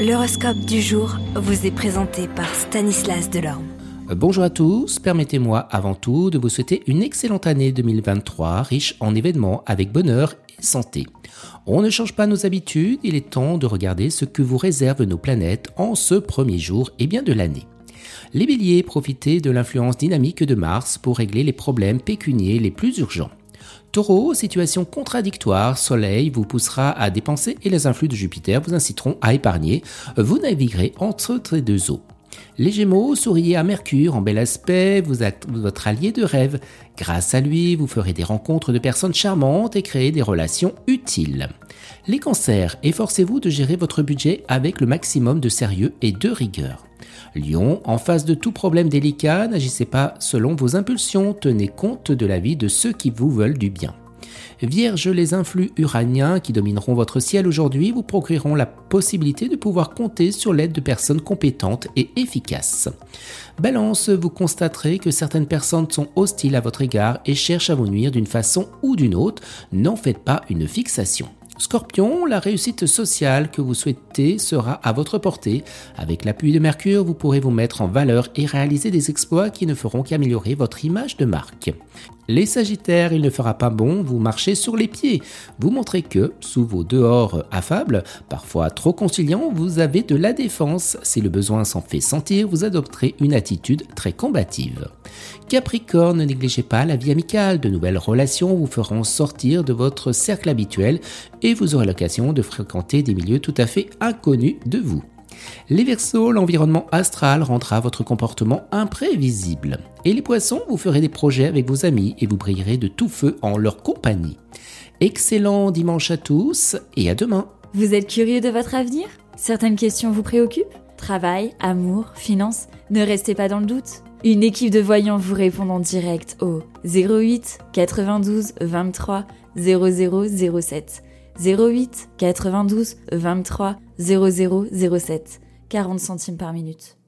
L'horoscope du jour vous est présenté par Stanislas Delorme. Bonjour à tous, permettez-moi avant tout de vous souhaiter une excellente année 2023 riche en événements avec bonheur et santé. On ne change pas nos habitudes, il est temps de regarder ce que vous réservent nos planètes en ce premier jour et bien de l'année. Les béliers, profitez de l'influence dynamique de Mars pour régler les problèmes pécuniers les plus urgents. Taureau, situation contradictoire, Soleil vous poussera à dépenser et les influx de Jupiter vous inciteront à épargner. Vous naviguerez entre ces deux eaux. Les Gémeaux, souriez à Mercure en bel aspect, vous êtes votre allié de rêve. Grâce à lui, vous ferez des rencontres de personnes charmantes et créer des relations utiles. Les cancers, efforcez-vous de gérer votre budget avec le maximum de sérieux et de rigueur. Lion, en face de tout problème délicat, n'agissez pas selon vos impulsions, tenez compte de la vie de ceux qui vous veulent du bien. Vierge, les influx uraniens qui domineront votre ciel aujourd'hui vous procureront la possibilité de pouvoir compter sur l'aide de personnes compétentes et efficaces. Balance, vous constaterez que certaines personnes sont hostiles à votre égard et cherchent à vous nuire d'une façon ou d'une autre. N'en faites pas une fixation. Scorpion, la réussite sociale que vous souhaitez sera à votre portée. Avec l'appui de Mercure, vous pourrez vous mettre en valeur et réaliser des exploits qui ne feront qu'améliorer votre image de marque. Les Sagittaires, il ne fera pas bon, vous marchez sur les pieds. Vous montrez que, sous vos dehors affables, parfois trop conciliants, vous avez de la défense. Si le besoin s'en fait sentir, vous adopterez une attitude très combative. Capricorne, ne négligez pas la vie amicale. De nouvelles relations vous feront sortir de votre cercle habituel et vous aurez l'occasion de fréquenter des milieux tout à fait inconnus de vous. Les Verseaux, l'environnement astral rendra votre comportement imprévisible. Et les Poissons, vous ferez des projets avec vos amis et vous brillerez de tout feu en leur compagnie. Excellent dimanche à tous et à demain. Vous êtes curieux de votre avenir? Certaines questions vous préoccupent? Travail, amour, finances Ne restez pas dans le doute. Une équipe de voyants vous répond en direct au 08 92 23 0007. 08 92 23 0007. 40 centimes par minute.